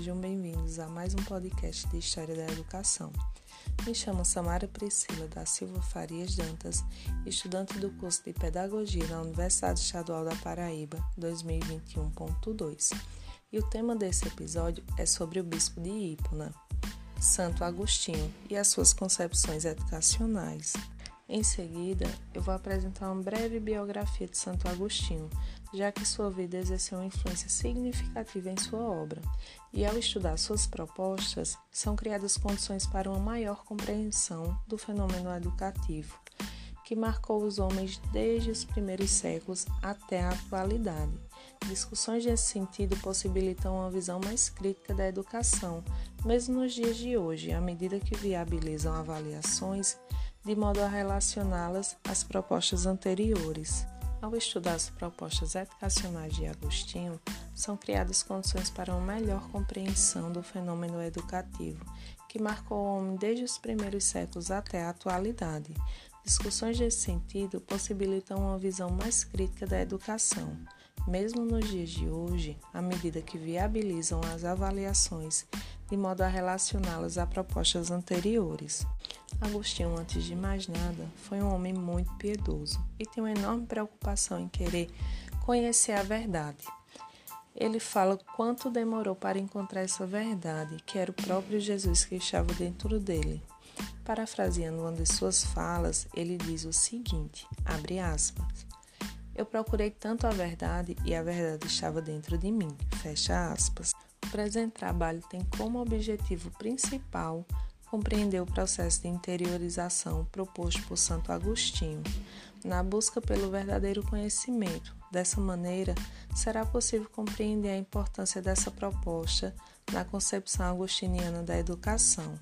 sejam bem-vindos a mais um podcast de História da Educação. Me chamo Samara Priscila da Silva Farias Dantas, estudante do curso de Pedagogia na Universidade Estadual da Paraíba 2021.2. E o tema desse episódio é sobre o Bispo de Hipona, Santo Agostinho, e as suas concepções educacionais. Em seguida, eu vou apresentar uma breve biografia de Santo Agostinho, já que sua vida exerceu uma influência significativa em sua obra, e ao estudar suas propostas, são criadas condições para uma maior compreensão do fenômeno educativo, que marcou os homens desde os primeiros séculos até a atualidade. Discussões nesse sentido possibilitam uma visão mais crítica da educação, mesmo nos dias de hoje, à medida que viabilizam avaliações de modo a relacioná-las às propostas anteriores. Ao estudar as propostas educacionais de Agostinho, são criadas condições para uma melhor compreensão do fenômeno educativo, que marcou o homem desde os primeiros séculos até a atualidade. Discussões desse sentido possibilitam uma visão mais crítica da educação. Mesmo nos dias de hoje, à medida que viabilizam as avaliações de modo a relacioná-las a propostas anteriores. Agostinho, antes de mais nada, foi um homem muito piedoso e tem uma enorme preocupação em querer conhecer a verdade. Ele fala quanto demorou para encontrar essa verdade, que era o próprio Jesus que estava dentro dele. Parafraseando uma de suas falas, ele diz o seguinte: abre aspas. Eu procurei tanto a verdade e a verdade estava dentro de mim. Fecha aspas. Presente trabalho tem como objetivo principal compreender o processo de interiorização proposto por Santo Agostinho, na busca pelo verdadeiro conhecimento. Dessa maneira, será possível compreender a importância dessa proposta na concepção agostiniana da educação.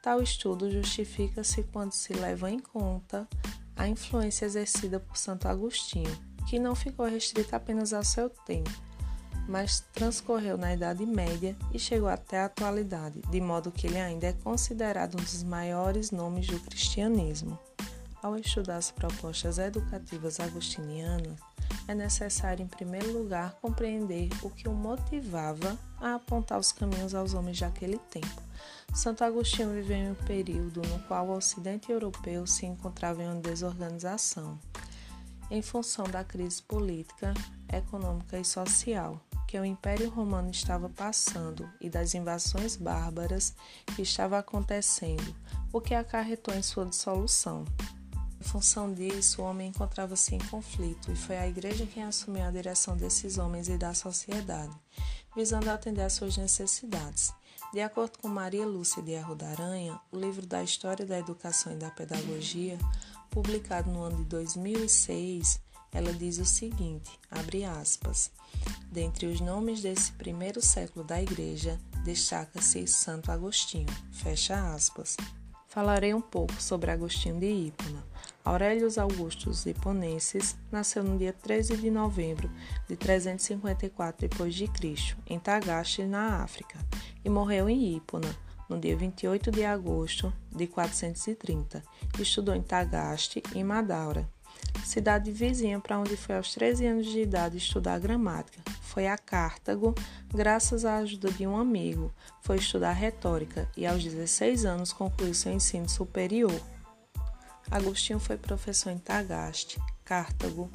Tal estudo justifica-se quando se leva em conta a influência exercida por Santo Agostinho, que não ficou restrita apenas ao seu tempo, mas transcorreu na Idade Média e chegou até a atualidade, de modo que ele ainda é considerado um dos maiores nomes do cristianismo. Ao estudar as propostas educativas agostinianas, é necessário, em primeiro lugar, compreender o que o motivava a apontar os caminhos aos homens daquele tempo. Santo Agostinho viveu em um período no qual o Ocidente europeu se encontrava em uma desorganização, em função da crise política, econômica e social que o Império Romano estava passando e das invasões bárbaras que estavam acontecendo, o que acarretou em sua dissolução. Em função disso, o homem encontrava-se em conflito e foi a Igreja quem assumiu a direção desses homens e da sociedade, visando atender às suas necessidades. De acordo com Maria Lúcia de Erro da Aranha, o livro da História da Educação e da Pedagogia, publicado no ano de 2006, ela diz o seguinte, abre aspas, Dentre os nomes desse primeiro século da Igreja, destaca-se Santo Agostinho, fecha aspas. Falarei um pouco sobre Agostinho de Hipona. Aurelius Augustus Hiponenses nasceu no dia 13 de novembro de 354 d.C., em Tagaste, na África, e morreu em Hipona, no dia 28 de agosto de 430. Estudou em Tagaste e Madaura, cidade vizinha para onde foi aos 13 anos de idade estudar gramática. Foi a Cartago, graças à ajuda de um amigo. Foi estudar retórica e aos 16 anos concluiu seu ensino superior. Agostinho foi professor em Tagaste, Cartago,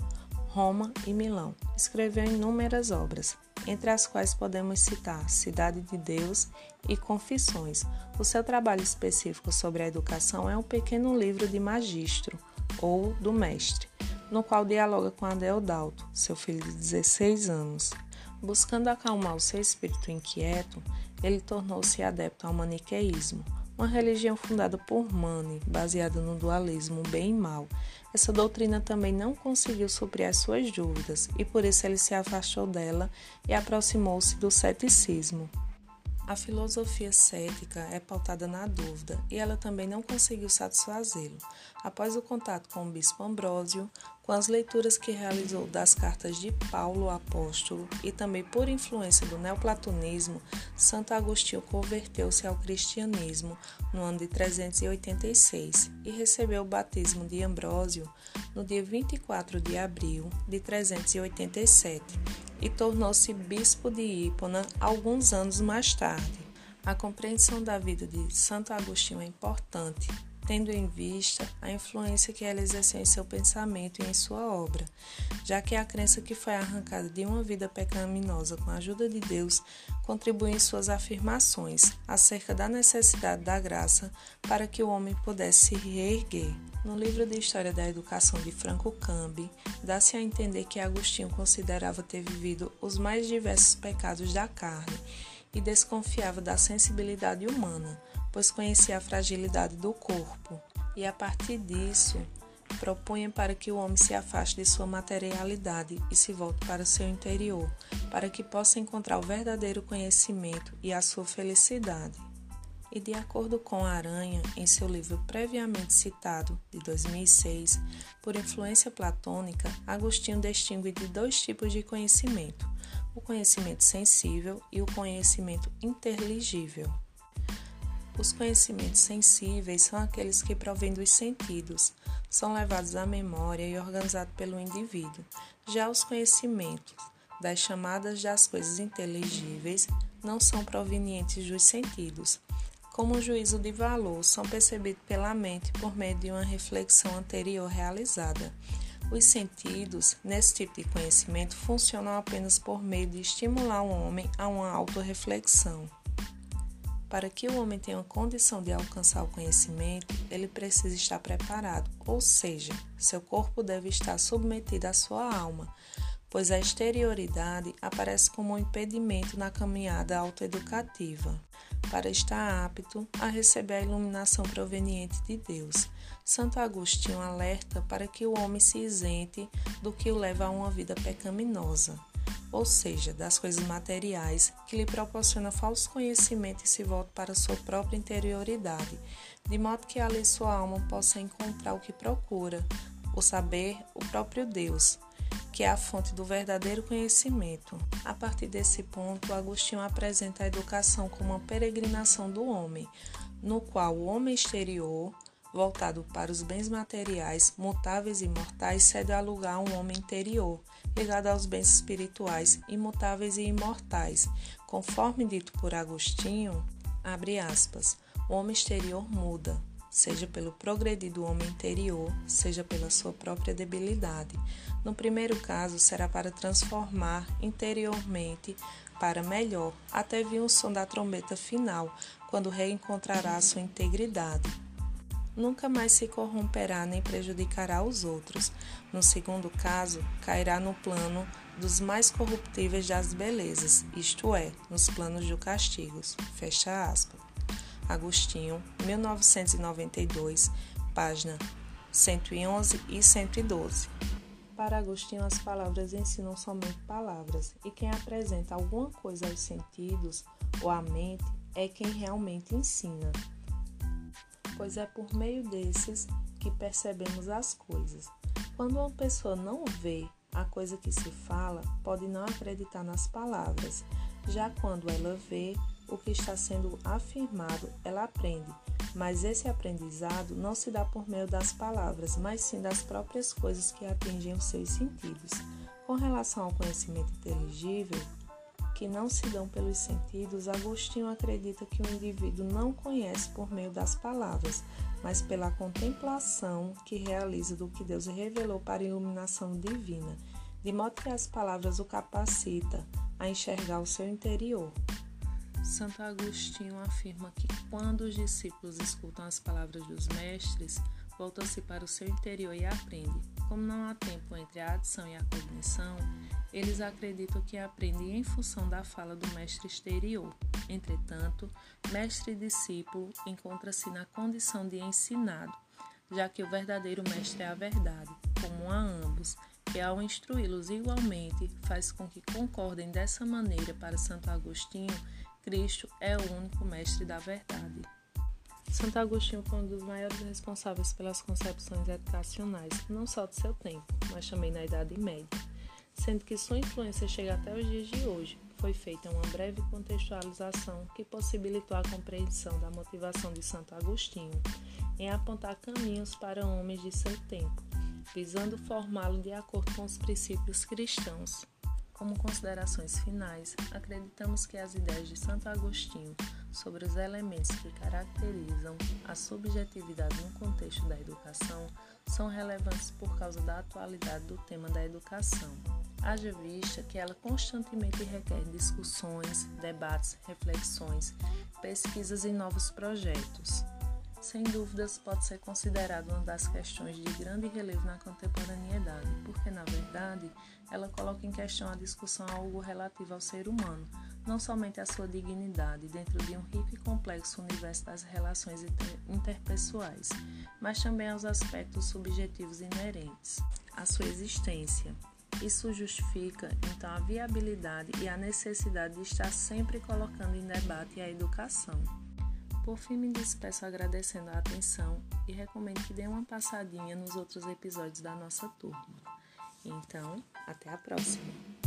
Roma e Milão. Escreveu inúmeras obras, entre as quais podemos citar Cidade de Deus e Confissões. O seu trabalho específico sobre a educação é um pequeno livro de magistro ou do mestre, no qual dialoga com Adeodalto, seu filho de 16 anos. Buscando acalmar o seu espírito inquieto, ele tornou-se adepto ao maniqueísmo, uma religião fundada por Mani, baseada no dualismo bem e mal. Essa doutrina também não conseguiu suprir as suas dúvidas e por isso ele se afastou dela e aproximou-se do ceticismo. A filosofia cética é pautada na dúvida e ela também não conseguiu satisfazê-lo. Após o contato com o bispo Ambrósio, com as leituras que realizou das cartas de Paulo Apóstolo e também por influência do neoplatonismo, Santo Agostinho converteu-se ao cristianismo no ano de 386 e recebeu o batismo de Ambrósio no dia 24 de abril de 387 e tornou-se bispo de Hipona alguns anos mais tarde. A compreensão da vida de Santo Agostinho é importante, tendo em vista a influência que ela exerceu em seu pensamento e em sua obra, já que a crença que foi arrancada de uma vida pecaminosa com a ajuda de Deus contribui em suas afirmações acerca da necessidade da graça para que o homem pudesse se reerguer. No livro de História da Educação de Franco Cambi, dá-se a entender que Agostinho considerava ter vivido os mais diversos pecados da carne e desconfiava da sensibilidade humana, pois conhecia a fragilidade do corpo, e a partir disso propunha para que o homem se afaste de sua materialidade e se volte para seu interior, para que possa encontrar o verdadeiro conhecimento e a sua felicidade. E de acordo com Aranha, em seu livro previamente citado, de 2006, por influência platônica, Agostinho distingue de dois tipos de conhecimento: o conhecimento sensível e o conhecimento inteligível. Os conhecimentos sensíveis são aqueles que provêm dos sentidos, são levados à memória e organizados pelo indivíduo. Já os conhecimentos das chamadas das coisas inteligíveis não são provenientes dos sentidos. Como o juízo de valor, são percebidos pela mente por meio de uma reflexão anterior realizada. Os sentidos, nesse tipo de conhecimento, funcionam apenas por meio de estimular o homem a uma autorreflexão. Para que o homem tenha condição de alcançar o conhecimento, ele precisa estar preparado, ou seja, seu corpo deve estar submetido à sua alma, pois a exterioridade aparece como um impedimento na caminhada autoeducativa, para estar apto a receber a iluminação proveniente de Deus. Santo Agostinho alerta para que o homem se isente do que o leva a uma vida pecaminosa ou seja, das coisas materiais, que lhe proporciona falso conhecimento e se volta para sua própria interioridade, de modo que ali sua alma possa encontrar o que procura, o saber, o próprio Deus, que é a fonte do verdadeiro conhecimento. A partir desse ponto, Agostinho apresenta a educação como uma peregrinação do homem, no qual o homem exterior voltado para os bens materiais, mutáveis e mortais, cede a lugar a um homem interior, ligado aos bens espirituais, imutáveis e imortais. Conforme dito por Agostinho, abre aspas, o homem exterior muda, seja pelo progredir do homem interior, seja pela sua própria debilidade. No primeiro caso, será para transformar interiormente para melhor, até vir o som da trombeta final, quando reencontrará sua integridade nunca mais se corromperá nem prejudicará os outros. No segundo caso, cairá no plano dos mais corruptíveis das belezas, isto é, nos planos do castigos. Fecha aspas. Agostinho, 1992, página 111 e 112. Para Agostinho, as palavras ensinam somente palavras, e quem apresenta alguma coisa aos sentidos ou à mente é quem realmente ensina pois é por meio desses que percebemos as coisas. Quando uma pessoa não vê a coisa que se fala, pode não acreditar nas palavras. Já quando ela vê o que está sendo afirmado, ela aprende. Mas esse aprendizado não se dá por meio das palavras, mas sim das próprias coisas que atingem os seus sentidos. Com relação ao conhecimento inteligível, que não se dão pelos sentidos, Agostinho acredita que o indivíduo não conhece por meio das palavras, mas pela contemplação que realiza do que Deus revelou para a iluminação divina, de modo que as palavras o capacita a enxergar o seu interior. Santo Agostinho afirma que quando os discípulos escutam as palavras dos mestres, voltam-se para o seu interior e aprendem. Como não há tempo entre a adição e a cognição, eles acreditam que aprendem em função da fala do mestre exterior. Entretanto, mestre e discípulo encontra-se na condição de ensinado, já que o verdadeiro mestre é a verdade, como a ambos, que ao instruí-los igualmente faz com que concordem dessa maneira para Santo Agostinho, Cristo é o único mestre da verdade. Santo Agostinho foi um dos maiores responsáveis pelas concepções educacionais, não só do seu tempo, mas também na Idade Média sendo que sua influência chega até os dias de hoje. Foi feita uma breve contextualização que possibilitou a compreensão da motivação de Santo Agostinho em apontar caminhos para homens de seu tempo, visando formá-lo de acordo com os princípios cristãos. Como considerações finais, acreditamos que as ideias de Santo Agostinho sobre os elementos que caracterizam a subjetividade no contexto da educação são relevantes por causa da atualidade do tema da educação. Haja vista que ela constantemente requer discussões, debates, reflexões, pesquisas e novos projetos sem dúvidas pode ser considerada uma das questões de grande relevo na contemporaneidade, porque, na verdade, ela coloca em questão a discussão algo relativo ao ser humano, não somente a sua dignidade dentro de um rico e complexo universo das relações interpessoais, mas também aos aspectos subjetivos inerentes à sua existência. Isso justifica, então, a viabilidade e a necessidade de estar sempre colocando em debate a educação. Por fim, me despeço agradecendo a atenção e recomendo que dê uma passadinha nos outros episódios da nossa turma. Então, até a próxima!